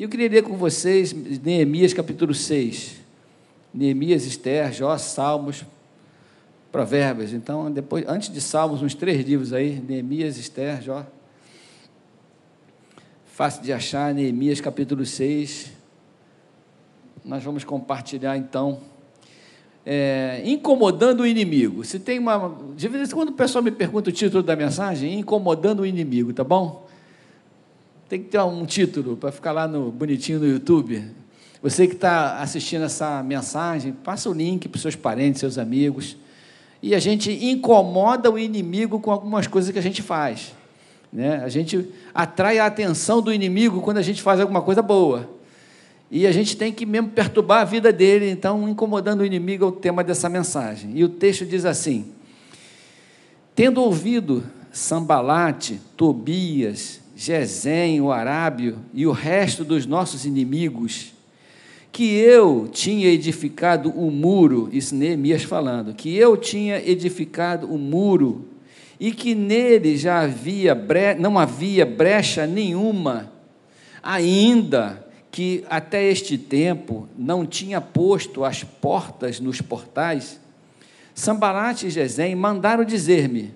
E eu queria ler com vocês Neemias capítulo 6. Neemias, Esther, Jó, Salmos, Provérbios. Então, depois, antes de Salmos, uns três livros aí, Neemias, Esther, Jó. Fácil de achar, Neemias capítulo 6. Nós vamos compartilhar então. É, incomodando o inimigo. Se tem uma. De vez em quando o pessoal me pergunta o título da mensagem, incomodando o inimigo, tá bom? Tem que ter um título para ficar lá no bonitinho no YouTube. Você que está assistindo essa mensagem, passa o link para os seus parentes, seus amigos. E a gente incomoda o inimigo com algumas coisas que a gente faz. Né? A gente atrai a atenção do inimigo quando a gente faz alguma coisa boa. E a gente tem que mesmo perturbar a vida dele, então, incomodando o inimigo é o tema dessa mensagem. E o texto diz assim: Tendo ouvido Sambalate, Tobias, Gesem, o Arábio e o resto dos nossos inimigos, que eu tinha edificado o muro, isso Neemias falando, que eu tinha edificado o muro e que nele já havia bre... não havia brecha nenhuma, ainda que até este tempo não tinha posto as portas nos portais, Sambalat e Gesem mandaram dizer-me: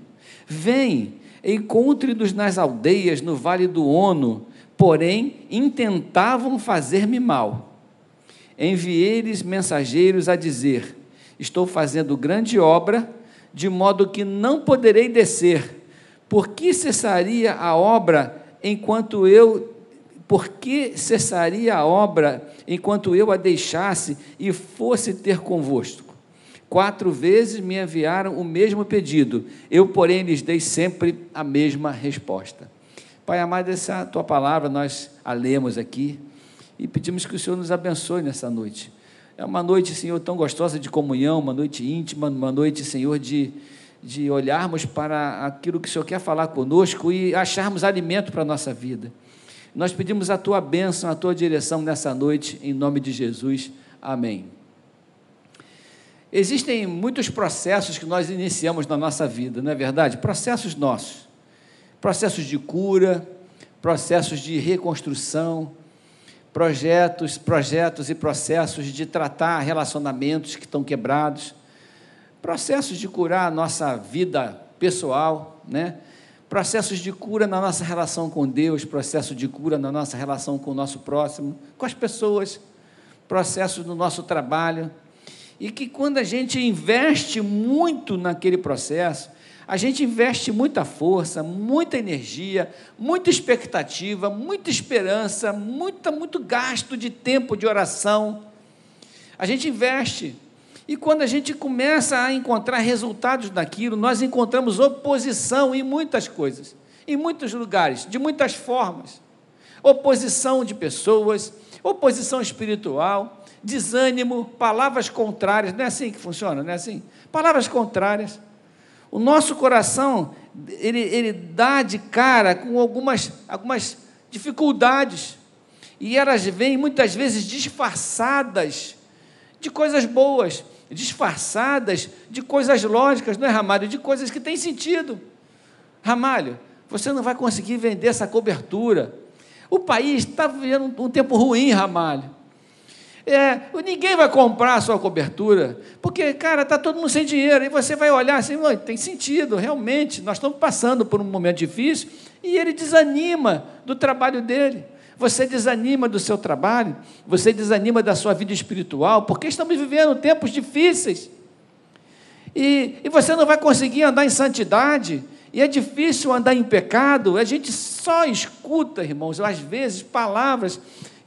Vem, encontre-nos nas aldeias no vale do Ono, porém intentavam fazer-me mal. Enviei-lhes mensageiros a dizer: Estou fazendo grande obra de modo que não poderei descer. Por que cessaria a obra enquanto eu por que cessaria a obra enquanto eu a deixasse e fosse ter convosco? Quatro vezes me enviaram o mesmo pedido, eu, porém, lhes dei sempre a mesma resposta. Pai amado, essa tua palavra nós a lemos aqui e pedimos que o Senhor nos abençoe nessa noite. É uma noite, Senhor, tão gostosa de comunhão, uma noite íntima, uma noite, Senhor, de, de olharmos para aquilo que o Senhor quer falar conosco e acharmos alimento para a nossa vida. Nós pedimos a tua bênção, a tua direção nessa noite, em nome de Jesus. Amém. Existem muitos processos que nós iniciamos na nossa vida, não é verdade? Processos nossos. Processos de cura, processos de reconstrução, projetos, projetos e processos de tratar relacionamentos que estão quebrados, processos de curar a nossa vida pessoal, né? processos de cura na nossa relação com Deus, processo de cura na nossa relação com o nosso próximo, com as pessoas, processos no nosso trabalho. E que quando a gente investe muito naquele processo, a gente investe muita força, muita energia, muita expectativa, muita esperança, muita, muito gasto de tempo de oração. A gente investe. E quando a gente começa a encontrar resultados daquilo, nós encontramos oposição em muitas coisas, em muitos lugares, de muitas formas. Oposição de pessoas, oposição espiritual, desânimo, palavras contrárias. Não é assim que funciona, não é assim? Palavras contrárias. O nosso coração, ele, ele dá de cara com algumas, algumas dificuldades. E elas vêm muitas vezes disfarçadas de coisas boas, disfarçadas de coisas lógicas, não é, Ramalho? De coisas que têm sentido. Ramalho, você não vai conseguir vender essa cobertura. O país está vivendo um tempo ruim, Ramalho. É, ninguém vai comprar a sua cobertura, porque, cara, está todo mundo sem dinheiro, e você vai olhar assim, tem sentido, realmente, nós estamos passando por um momento difícil, e ele desanima do trabalho dele. Você desanima do seu trabalho, você desanima da sua vida espiritual, porque estamos vivendo tempos difíceis. E, e você não vai conseguir andar em santidade, e é difícil andar em pecado. A gente só escuta, irmãos, às vezes, palavras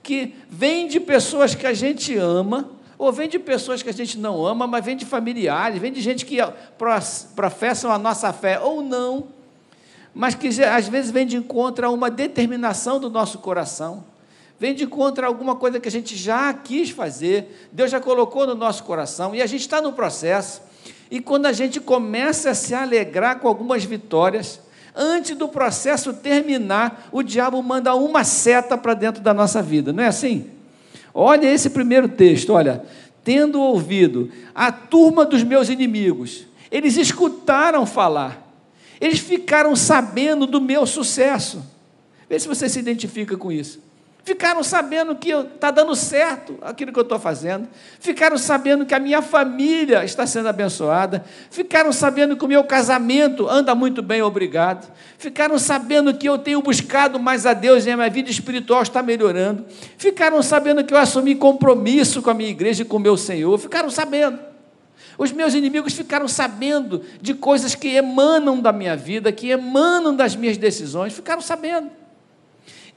que vem de pessoas que a gente ama, ou vem de pessoas que a gente não ama, mas vem de familiares, vem de gente que professam a nossa fé ou não, mas que às vezes vem de encontro a uma determinação do nosso coração, vem de encontro a alguma coisa que a gente já quis fazer, Deus já colocou no nosso coração, e a gente está no processo, e quando a gente começa a se alegrar com algumas vitórias, antes do processo terminar, o diabo manda uma seta para dentro da nossa vida, não é assim? Olha esse primeiro texto, olha, tendo ouvido a turma dos meus inimigos, eles escutaram falar, eles ficaram sabendo do meu sucesso. Vê se você se identifica com isso. Ficaram sabendo que está dando certo aquilo que eu estou fazendo. Ficaram sabendo que a minha família está sendo abençoada. Ficaram sabendo que o meu casamento anda muito bem, obrigado. Ficaram sabendo que eu tenho buscado mais a Deus e a minha vida espiritual está melhorando. Ficaram sabendo que eu assumi compromisso com a minha igreja e com o meu Senhor. Ficaram sabendo. Os meus inimigos ficaram sabendo de coisas que emanam da minha vida, que emanam das minhas decisões. Ficaram sabendo.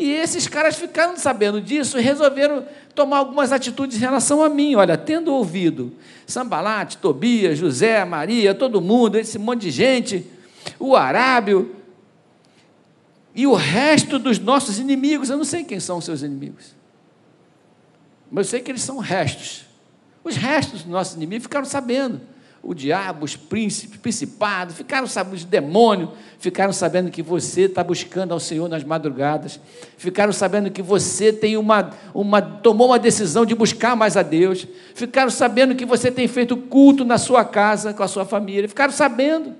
E esses caras ficaram sabendo disso e resolveram tomar algumas atitudes em relação a mim. Olha, tendo ouvido Sambalate, Tobias, José, Maria, todo mundo, esse monte de gente, o Arábio e o resto dos nossos inimigos, eu não sei quem são os seus inimigos, mas eu sei que eles são restos. Os restos dos nossos inimigos ficaram sabendo o diabo, os príncipes, principados, ficaram sabendo, os demônios, ficaram sabendo que você está buscando ao Senhor nas madrugadas, ficaram sabendo que você tem uma, uma, tomou uma decisão de buscar mais a Deus, ficaram sabendo que você tem feito culto na sua casa, com a sua família, ficaram sabendo.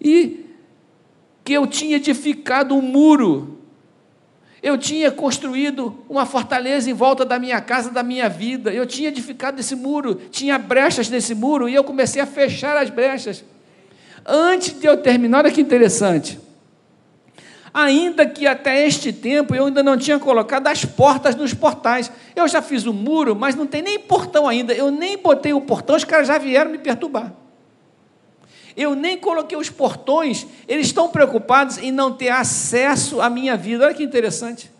E que eu tinha edificado um muro eu tinha construído uma fortaleza em volta da minha casa, da minha vida. Eu tinha edificado esse muro, tinha brechas nesse muro e eu comecei a fechar as brechas. Antes de eu terminar, olha que interessante. Ainda que até este tempo eu ainda não tinha colocado as portas nos portais. Eu já fiz o muro, mas não tem nem portão ainda. Eu nem botei o portão, os caras já vieram me perturbar. Eu nem coloquei os portões, eles estão preocupados em não ter acesso à minha vida. Olha que interessante.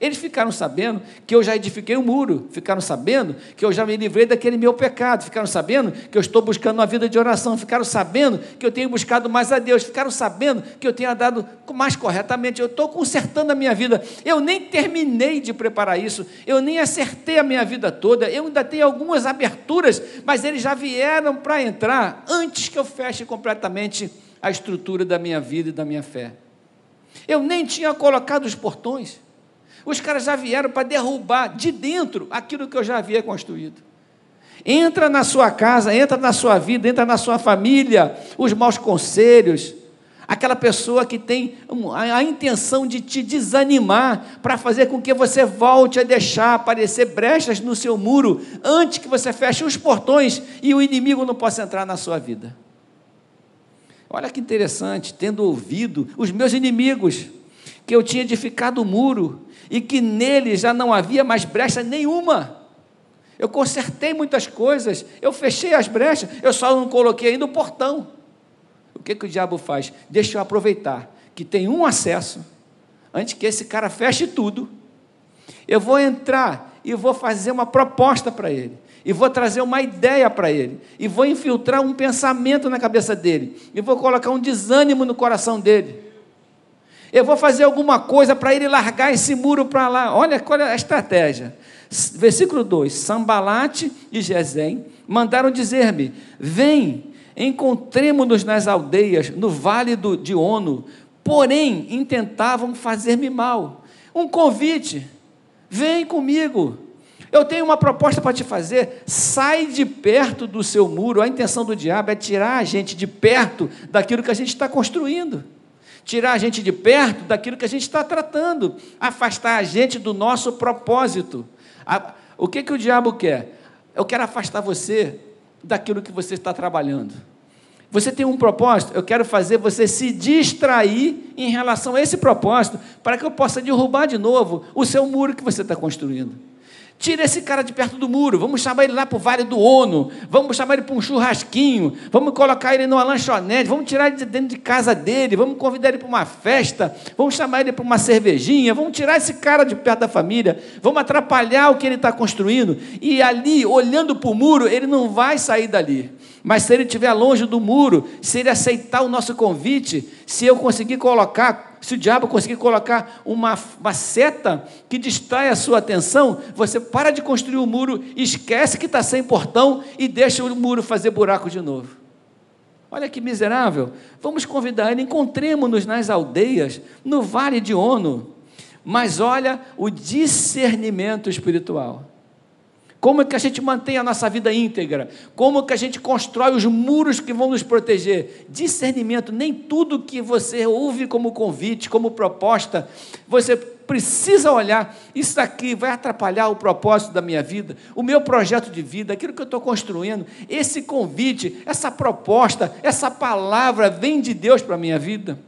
Eles ficaram sabendo que eu já edifiquei um muro, ficaram sabendo que eu já me livrei daquele meu pecado, ficaram sabendo que eu estou buscando uma vida de oração, ficaram sabendo que eu tenho buscado mais a Deus, ficaram sabendo que eu tenho andado mais corretamente, eu estou consertando a minha vida. Eu nem terminei de preparar isso, eu nem acertei a minha vida toda, eu ainda tenho algumas aberturas, mas eles já vieram para entrar antes que eu feche completamente a estrutura da minha vida e da minha fé. Eu nem tinha colocado os portões. Os caras já vieram para derrubar de dentro aquilo que eu já havia construído. Entra na sua casa, entra na sua vida, entra na sua família, os maus conselhos, aquela pessoa que tem a, intenção de te desanimar para fazer com que você volte a deixar aparecer brechas no seu muro antes que você feche os portões e o inimigo não possa entrar na sua vida. Olha que interessante, tendo ouvido os meus inimigos, que eu tinha edificado o muro e que nele já não havia mais brecha nenhuma. Eu consertei muitas coisas, eu fechei as brechas, eu só não coloquei ainda o portão. O que, que o diabo faz? Deixa eu aproveitar que tem um acesso, antes que esse cara feche tudo. Eu vou entrar e vou fazer uma proposta para ele, e vou trazer uma ideia para ele, e vou infiltrar um pensamento na cabeça dele, e vou colocar um desânimo no coração dele eu vou fazer alguma coisa para ele largar esse muro para lá. Olha qual é a estratégia. Versículo 2: Sambalate e Gesem mandaram dizer-me: Vem, encontremos-nos nas aldeias, no vale do, de Ono. Porém, intentavam fazer-me mal. Um convite: vem comigo. Eu tenho uma proposta para te fazer. Sai de perto do seu muro. A intenção do diabo é tirar a gente de perto daquilo que a gente está construindo tirar a gente de perto daquilo que a gente está tratando, afastar a gente do nosso propósito. O que, que o diabo quer? Eu quero afastar você daquilo que você está trabalhando. Você tem um propósito, eu quero fazer você se distrair em relação a esse propósito, para que eu possa derrubar de novo o seu muro que você está construindo. Tira esse cara de perto do muro, vamos chamar ele lá para o Vale do Ono, vamos chamar ele para um churrasquinho, vamos colocar ele numa lanchonete, vamos tirar ele de dentro de casa dele, vamos convidar ele para uma festa, vamos chamar ele para uma cervejinha, vamos tirar esse cara de perto da família, vamos atrapalhar o que ele está construindo, e ali, olhando para o muro, ele não vai sair dali. Mas se ele estiver longe do muro, se ele aceitar o nosso convite, se eu conseguir colocar, se o diabo conseguir colocar uma, uma seta que distrai a sua atenção, você para de construir o muro, esquece que está sem portão e deixa o muro fazer buraco de novo. Olha que miserável. Vamos convidar ele, encontremos-nos nas aldeias, no vale de Ono. Mas olha o discernimento espiritual. Como é que a gente mantém a nossa vida íntegra? Como é que a gente constrói os muros que vão nos proteger? Discernimento, nem tudo que você ouve como convite, como proposta, você precisa olhar, isso aqui vai atrapalhar o propósito da minha vida, o meu projeto de vida, aquilo que eu estou construindo. Esse convite, essa proposta, essa palavra vem de Deus para a minha vida.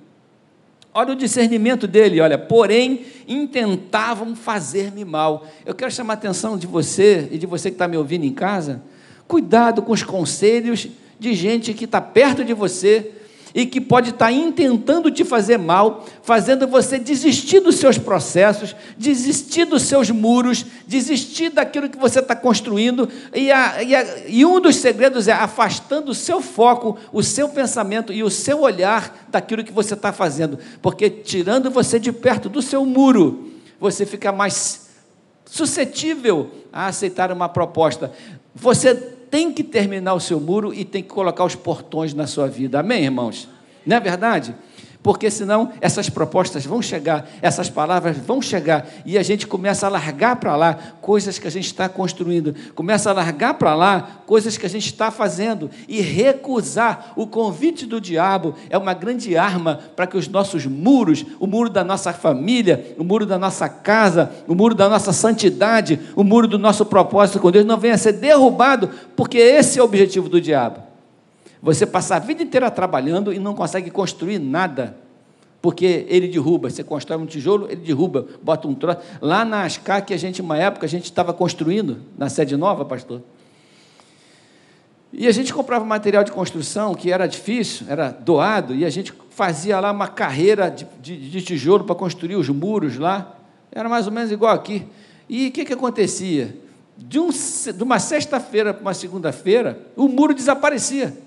Olha o discernimento dele, olha, porém intentavam fazer-me mal. Eu quero chamar a atenção de você e de você que está me ouvindo em casa. Cuidado com os conselhos de gente que está perto de você e que pode estar intentando te fazer mal, fazendo você desistir dos seus processos, desistir dos seus muros, desistir daquilo que você está construindo. E, a, e, a, e um dos segredos é afastando o seu foco, o seu pensamento e o seu olhar daquilo que você está fazendo, porque tirando você de perto do seu muro, você fica mais suscetível a aceitar uma proposta. Você tem que terminar o seu muro e tem que colocar os portões na sua vida. Amém, irmãos? Não é verdade? Porque senão essas propostas vão chegar, essas palavras vão chegar, e a gente começa a largar para lá coisas que a gente está construindo, começa a largar para lá coisas que a gente está fazendo, e recusar o convite do diabo é uma grande arma para que os nossos muros, o muro da nossa família, o muro da nossa casa, o muro da nossa santidade, o muro do nosso propósito com Deus não venha a ser derrubado, porque esse é o objetivo do diabo. Você passa a vida inteira trabalhando e não consegue construir nada. Porque ele derruba, você constrói um tijolo, ele derruba, bota um troço. Lá na Ascar, que a gente, uma época, a gente estava construindo, na sede nova, pastor. E a gente comprava material de construção que era difícil, era doado, e a gente fazia lá uma carreira de, de, de tijolo para construir os muros lá. Era mais ou menos igual aqui. E o que, que acontecia? De, um, de uma sexta-feira para uma segunda-feira, o muro desaparecia.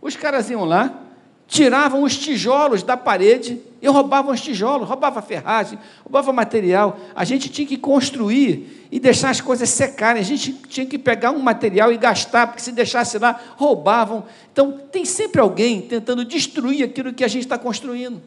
Os caras iam lá, tiravam os tijolos da parede e roubavam os tijolos, roubavam ferragem, roubavam material. A gente tinha que construir e deixar as coisas secarem. A gente tinha que pegar um material e gastar, porque se deixasse lá, roubavam. Então, tem sempre alguém tentando destruir aquilo que a gente está construindo.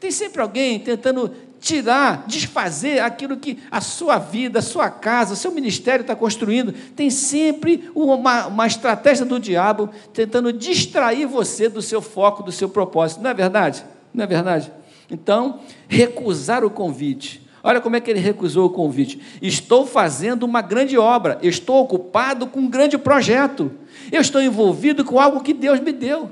Tem sempre alguém tentando tirar, desfazer aquilo que a sua vida, a sua casa, o seu ministério está construindo. Tem sempre uma, uma estratégia do diabo tentando distrair você do seu foco, do seu propósito. Não é verdade? Não é verdade? Então, recusar o convite. Olha como é que ele recusou o convite. Estou fazendo uma grande obra, estou ocupado com um grande projeto, eu estou envolvido com algo que Deus me deu.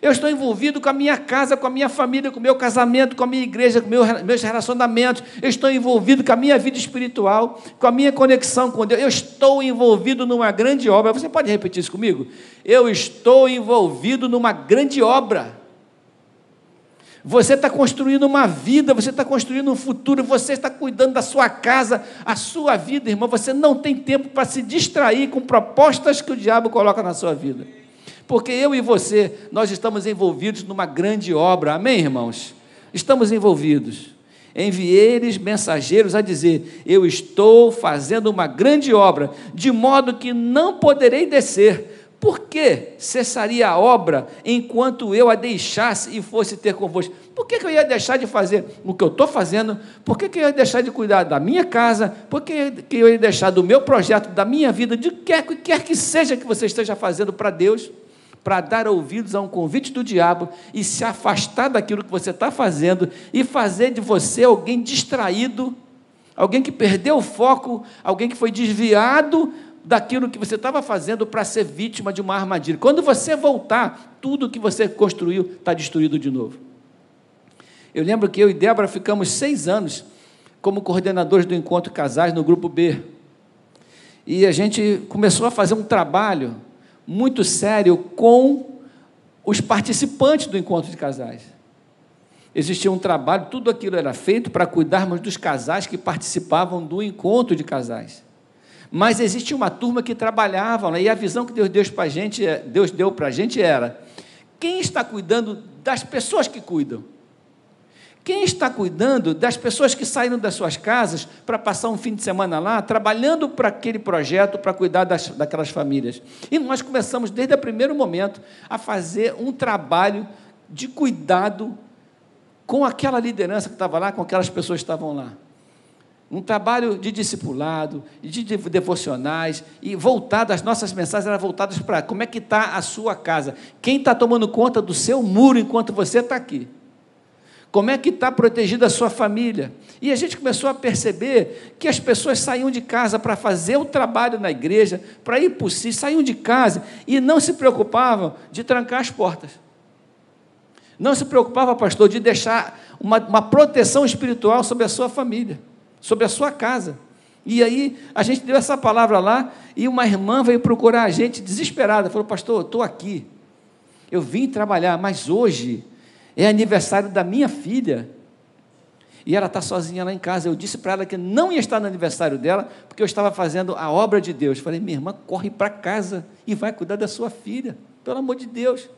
Eu estou envolvido com a minha casa, com a minha família, com o meu casamento, com a minha igreja, com meu, meus relacionamentos. Eu estou envolvido com a minha vida espiritual, com a minha conexão com Deus. Eu estou envolvido numa grande obra. Você pode repetir isso comigo? Eu estou envolvido numa grande obra. Você está construindo uma vida, você está construindo um futuro, você está cuidando da sua casa, a sua vida, irmão. Você não tem tempo para se distrair com propostas que o diabo coloca na sua vida porque eu e você, nós estamos envolvidos numa grande obra, amém, irmãos? Estamos envolvidos. Enviei-lhes mensageiros a dizer: Eu estou fazendo uma grande obra, de modo que não poderei descer. Por que cessaria a obra enquanto eu a deixasse e fosse ter convosco? Por que, que eu ia deixar de fazer o que eu estou fazendo? Por que, que eu ia deixar de cuidar da minha casa? Por que, que eu ia deixar do meu projeto, da minha vida, de quer, quer que seja que você esteja fazendo para Deus? Para dar ouvidos a um convite do diabo e se afastar daquilo que você está fazendo e fazer de você alguém distraído, alguém que perdeu o foco, alguém que foi desviado daquilo que você estava fazendo para ser vítima de uma armadilha. Quando você voltar, tudo que você construiu está destruído de novo. Eu lembro que eu e Débora ficamos seis anos como coordenadores do Encontro Casais no Grupo B. E a gente começou a fazer um trabalho muito sério com os participantes do encontro de casais. Existia um trabalho, tudo aquilo era feito para cuidarmos dos casais que participavam do encontro de casais. Mas existia uma turma que trabalhava, né? e a visão que Deus deu para a gente, é, Deus deu para a gente era: quem está cuidando das pessoas que cuidam? Quem está cuidando das pessoas que saíram das suas casas para passar um fim de semana lá, trabalhando para aquele projeto, para cuidar das, daquelas famílias? E nós começamos, desde o primeiro momento, a fazer um trabalho de cuidado com aquela liderança que estava lá, com aquelas pessoas que estavam lá. Um trabalho de discipulado, de devocionais, e voltado, as nossas mensagens eram voltadas para como é que está a sua casa, quem está tomando conta do seu muro enquanto você está aqui. Como é que está protegida a sua família? E a gente começou a perceber que as pessoas saíam de casa para fazer o trabalho na igreja, para ir por si, saíam de casa e não se preocupavam de trancar as portas. Não se preocupava, pastor, de deixar uma, uma proteção espiritual sobre a sua família, sobre a sua casa. E aí a gente deu essa palavra lá e uma irmã veio procurar a gente desesperada. Falou, pastor, estou aqui. Eu vim trabalhar, mas hoje é aniversário da minha filha. E ela está sozinha lá em casa. Eu disse para ela que não ia estar no aniversário dela, porque eu estava fazendo a obra de Deus. Falei, minha irmã, corre para casa e vai cuidar da sua filha, pelo amor de Deus.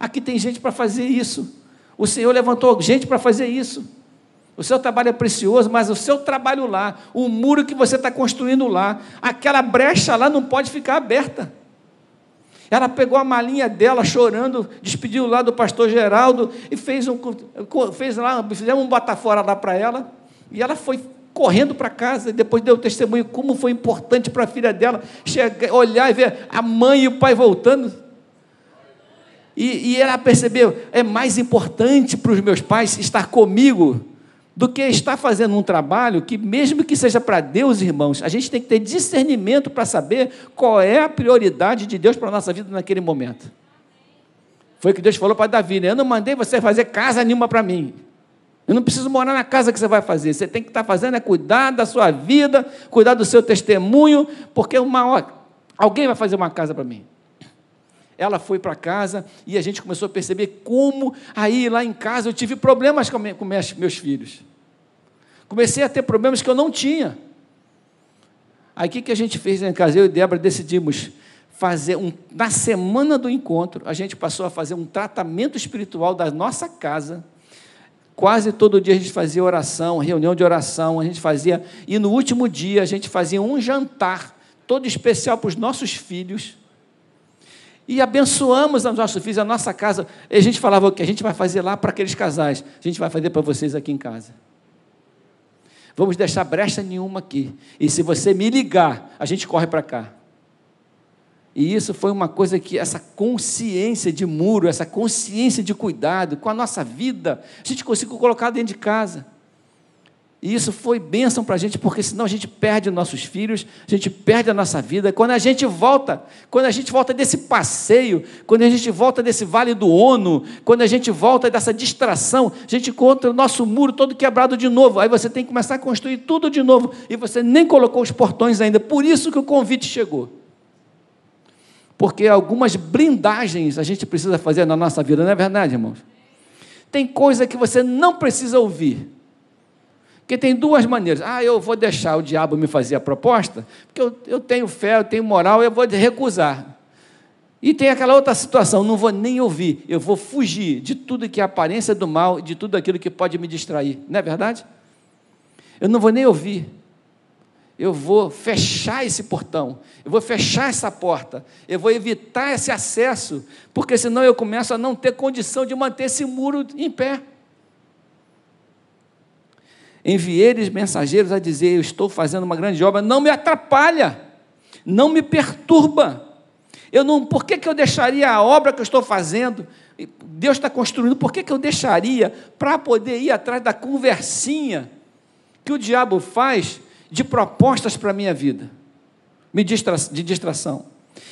Aqui tem gente para fazer isso. O Senhor levantou gente para fazer isso. O seu trabalho é precioso, mas o seu trabalho lá, o muro que você está construindo lá, aquela brecha lá não pode ficar aberta. Ela pegou a malinha dela chorando, despediu lá do pastor Geraldo e fez um fez lá, fizemos um batafora lá para ela, e ela foi correndo para casa, e depois deu testemunho como foi importante para a filha dela chegar, olhar e ver a mãe e o pai voltando. E, e ela percebeu, é mais importante para os meus pais estar comigo do que estar fazendo um trabalho que, mesmo que seja para Deus, irmãos, a gente tem que ter discernimento para saber qual é a prioridade de Deus para a nossa vida naquele momento. Foi o que Deus falou para Davi: né? Eu não mandei você fazer casa nenhuma para mim. Eu não preciso morar na casa que você vai fazer. Você tem que estar fazendo é cuidar da sua vida, cuidar do seu testemunho, porque uma hora, alguém vai fazer uma casa para mim. Ela foi para casa e a gente começou a perceber como aí lá em casa eu tive problemas com, meus filhos. Comecei a ter problemas que eu não tinha. Aí o que, que a gente fez em casa? Eu e Débora decidimos fazer um. Na semana do encontro, a gente passou a fazer um tratamento espiritual da nossa casa. Quase todo dia a gente fazia oração, reunião de oração, a gente fazia. E no último dia a gente fazia um jantar todo especial para os nossos filhos e abençoamos os nossos filhos, a nossa casa. E a gente falava o que a gente vai fazer lá para aqueles casais, a gente vai fazer para vocês aqui em casa. Vamos deixar brecha nenhuma aqui. E se você me ligar, a gente corre para cá. E isso foi uma coisa que, essa consciência de muro, essa consciência de cuidado com a nossa vida, a gente conseguiu colocar dentro de casa. E isso foi bênção para a gente, porque senão a gente perde nossos filhos, a gente perde a nossa vida. Quando a gente volta, quando a gente volta desse passeio, quando a gente volta desse vale do Ono, quando a gente volta dessa distração, a gente encontra o nosso muro todo quebrado de novo. Aí você tem que começar a construir tudo de novo. E você nem colocou os portões ainda. Por isso que o convite chegou. Porque algumas blindagens a gente precisa fazer na nossa vida, não é verdade, irmãos? Tem coisa que você não precisa ouvir porque tem duas maneiras. Ah, eu vou deixar o diabo me fazer a proposta, porque eu, eu tenho fé, eu tenho moral, eu vou recusar. E tem aquela outra situação, não vou nem ouvir, eu vou fugir de tudo que é aparência do mal, de tudo aquilo que pode me distrair. Não é verdade? Eu não vou nem ouvir. Eu vou fechar esse portão, eu vou fechar essa porta, eu vou evitar esse acesso, porque senão eu começo a não ter condição de manter esse muro em pé. Enviei-lhes mensageiros a dizer: Eu estou fazendo uma grande obra, não me atrapalha, não me perturba. Eu não, por que, que eu deixaria a obra que eu estou fazendo? Deus está construindo, por que, que eu deixaria para poder ir atrás da conversinha que o diabo faz de propostas para a minha vida, de distração?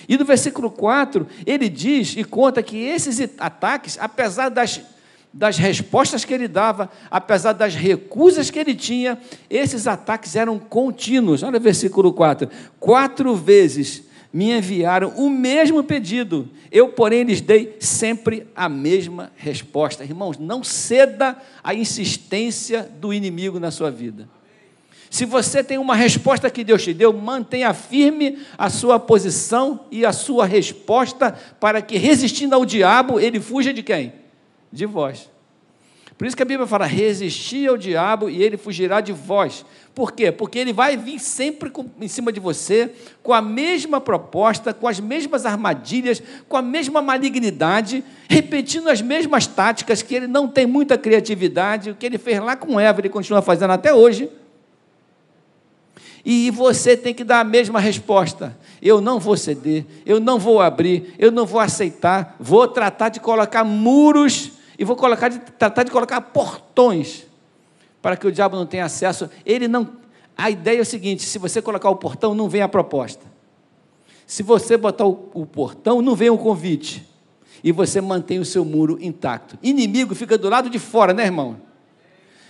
E no versículo 4, ele diz e conta que esses ataques, apesar das das respostas que ele dava, apesar das recusas que ele tinha, esses ataques eram contínuos. Olha o versículo 4. Quatro vezes me enviaram o mesmo pedido, eu, porém, lhes dei sempre a mesma resposta. Irmãos, não ceda à insistência do inimigo na sua vida. Se você tem uma resposta que Deus te deu, mantenha firme a sua posição e a sua resposta, para que, resistindo ao diabo, ele fuja de quem? De vós. Por isso que a Bíblia fala: resistir ao diabo e ele fugirá de vós. Por quê? Porque ele vai vir sempre com, em cima de você com a mesma proposta, com as mesmas armadilhas, com a mesma malignidade, repetindo as mesmas táticas, que ele não tem muita criatividade. O que ele fez lá com Eva, ele continua fazendo até hoje. E você tem que dar a mesma resposta. Eu não vou ceder, eu não vou abrir, eu não vou aceitar, vou tratar de colocar muros e vou colocar de, tratar de colocar portões para que o diabo não tenha acesso. Ele não. A ideia é o seguinte: se você colocar o portão, não vem a proposta. Se você botar o, o portão, não vem o convite. E você mantém o seu muro intacto. Inimigo fica do lado de fora, né, irmão?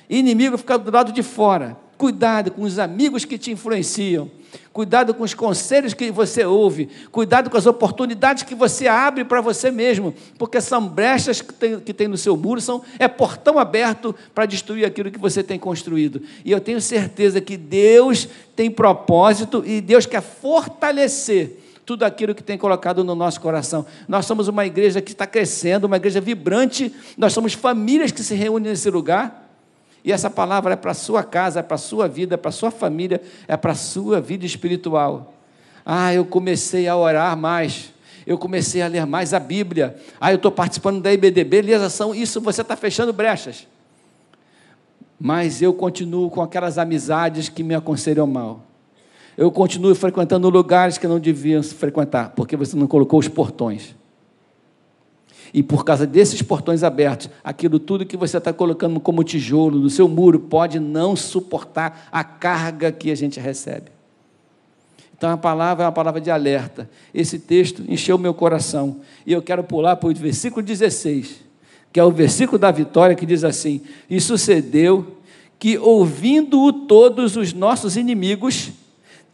Inimigo fica do lado de fora. Cuidado com os amigos que te influenciam. Cuidado com os conselhos que você ouve. Cuidado com as oportunidades que você abre para você mesmo. Porque são brechas que tem, que tem no seu muro, são, é portão aberto para destruir aquilo que você tem construído. E eu tenho certeza que Deus tem propósito e Deus quer fortalecer tudo aquilo que tem colocado no nosso coração. Nós somos uma igreja que está crescendo, uma igreja vibrante, nós somos famílias que se reúnem nesse lugar. E essa palavra é para a sua casa, é para a sua vida, é para a sua família, é para a sua vida espiritual. Ah, eu comecei a orar mais. Eu comecei a ler mais a Bíblia. Ah, eu estou participando da IBD. Beleza, são isso, você está fechando brechas. Mas eu continuo com aquelas amizades que me aconselham mal. Eu continuo frequentando lugares que não deviam frequentar, porque você não colocou os portões. E por causa desses portões abertos, aquilo tudo que você está colocando como tijolo no seu muro pode não suportar a carga que a gente recebe. Então a palavra é uma palavra de alerta. Esse texto encheu meu coração. E eu quero pular para o versículo 16, que é o versículo da vitória, que diz assim: E sucedeu que, ouvindo-o todos os nossos inimigos,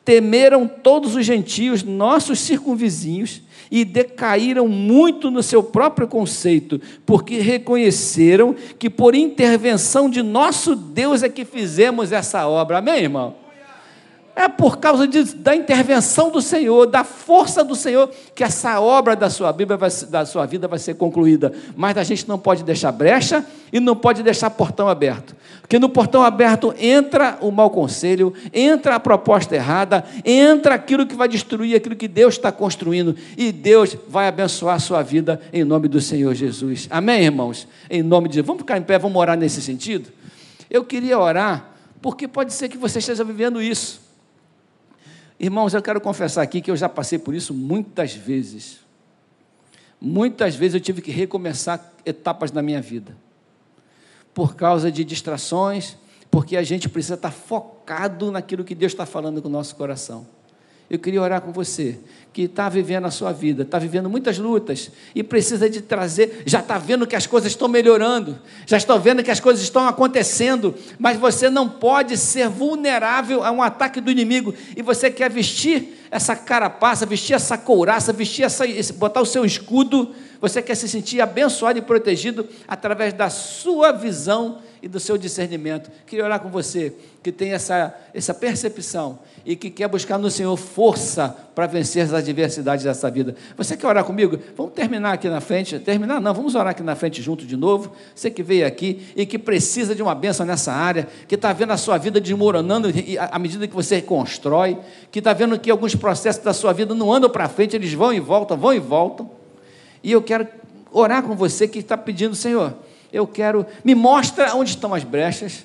temeram todos os gentios, nossos circunvizinhos, e decaíram muito no seu próprio conceito, porque reconheceram que por intervenção de nosso Deus é que fizemos essa obra. Amém, irmão? É por causa de, da intervenção do Senhor, da força do Senhor, que essa obra da sua, Bíblia vai, da sua vida vai ser concluída. Mas a gente não pode deixar brecha e não pode deixar portão aberto. Porque no portão aberto entra o mau conselho, entra a proposta errada, entra aquilo que vai destruir aquilo que Deus está construindo. E Deus vai abençoar a sua vida em nome do Senhor Jesus. Amém, irmãos? Em nome de Deus. Vamos ficar em pé, vamos orar nesse sentido? Eu queria orar, porque pode ser que você esteja vivendo isso. Irmãos, eu quero confessar aqui que eu já passei por isso muitas vezes. Muitas vezes eu tive que recomeçar etapas na minha vida. Por causa de distrações, porque a gente precisa estar focado naquilo que Deus está falando com o nosso coração. Eu queria orar com você, que está vivendo a sua vida, está vivendo muitas lutas e precisa de trazer, já está vendo que as coisas estão melhorando, já está vendo que as coisas estão acontecendo, mas você não pode ser vulnerável a um ataque do inimigo e você quer vestir essa carapaça, vestir essa couraça, vestir essa, botar o seu escudo, você quer se sentir abençoado e protegido através da sua visão e do seu discernimento. Queria orar com você que tem essa, essa percepção e que quer buscar no Senhor força para vencer as adversidades dessa vida. Você quer orar comigo? Vamos terminar aqui na frente. Terminar? Não, vamos orar aqui na frente junto de novo. Você que veio aqui e que precisa de uma bênção nessa área, que está vendo a sua vida desmoronando à medida que você constrói, que está vendo que alguns processos da sua vida não andam para frente, eles vão e voltam, vão e voltam. E eu quero orar com você que está pedindo, Senhor, eu quero, me mostra onde estão as brechas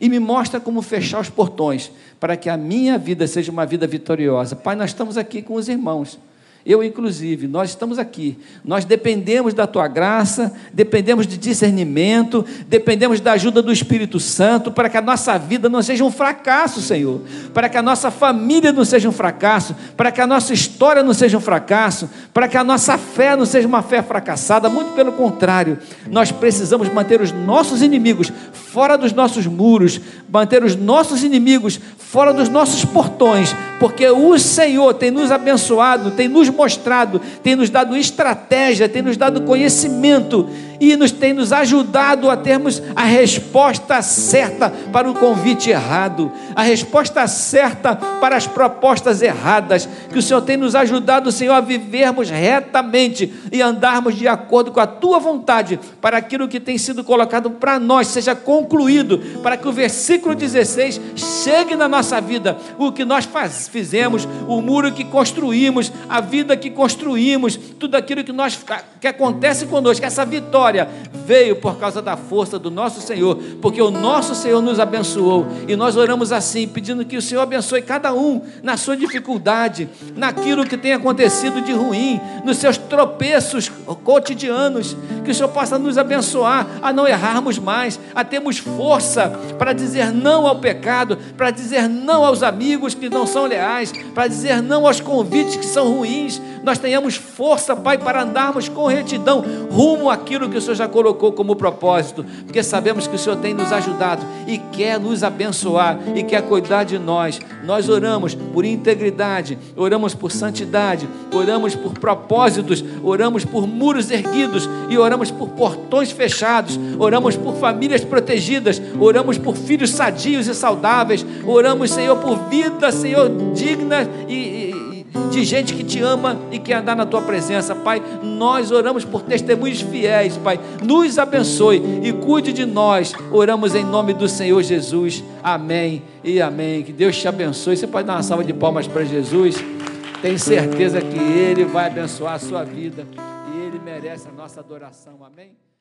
e me mostra como fechar os portões para que a minha vida seja uma vida vitoriosa. Pai, nós estamos aqui com os irmãos eu inclusive, nós estamos aqui, nós dependemos da tua graça, dependemos de discernimento, dependemos da ajuda do Espírito Santo para que a nossa vida não seja um fracasso, Senhor, para que a nossa família não seja um fracasso, para que a nossa história não seja um fracasso, para que a nossa fé não seja uma fé fracassada, muito pelo contrário, nós precisamos manter os nossos inimigos fora dos nossos muros, manter os nossos inimigos fora dos nossos portões, porque o Senhor tem nos abençoado, tem nos mostrado, tem nos dado estratégia, tem nos dado conhecimento e nos tem nos ajudado a termos a resposta certa para o convite errado, a resposta certa para as propostas erradas, que o Senhor tem nos ajudado, Senhor, a vivermos retamente e andarmos de acordo com a tua vontade, para aquilo que tem sido colocado para nós seja concluído, para que o versículo 16 chegue na nossa vida, o que nós faz, fizemos, o muro que construímos, a vida que construímos, tudo aquilo que nós que acontece conosco, essa vitória veio por causa da força do nosso Senhor, porque o nosso Senhor nos abençoou. E nós oramos assim, pedindo que o Senhor abençoe cada um na sua dificuldade, naquilo que tem acontecido de ruim, nos seus tropeços cotidianos, que o Senhor possa nos abençoar a não errarmos mais, a termos força para dizer não ao pecado, para dizer não aos amigos que não são leais, para dizer não aos convites que são ruins. Nós tenhamos força, Pai, para andarmos com retidão rumo àquilo que o Senhor já colocou como propósito, porque sabemos que o Senhor tem nos ajudado e quer nos abençoar e quer cuidar de nós. Nós oramos por integridade, oramos por santidade, oramos por propósitos, oramos por muros erguidos e oramos por portões fechados, oramos por famílias protegidas, oramos por filhos sadios e saudáveis, oramos, Senhor, por vida, Senhor, digna e, e de gente que te ama e quer andar na tua presença, Pai. Nós oramos por testemunhos fiéis, Pai. Nos abençoe e cuide de nós. Oramos em nome do Senhor Jesus. Amém e amém. Que Deus te abençoe. Você pode dar uma salva de palmas para Jesus. Tenho certeza que Ele vai abençoar a sua vida e Ele merece a nossa adoração. Amém.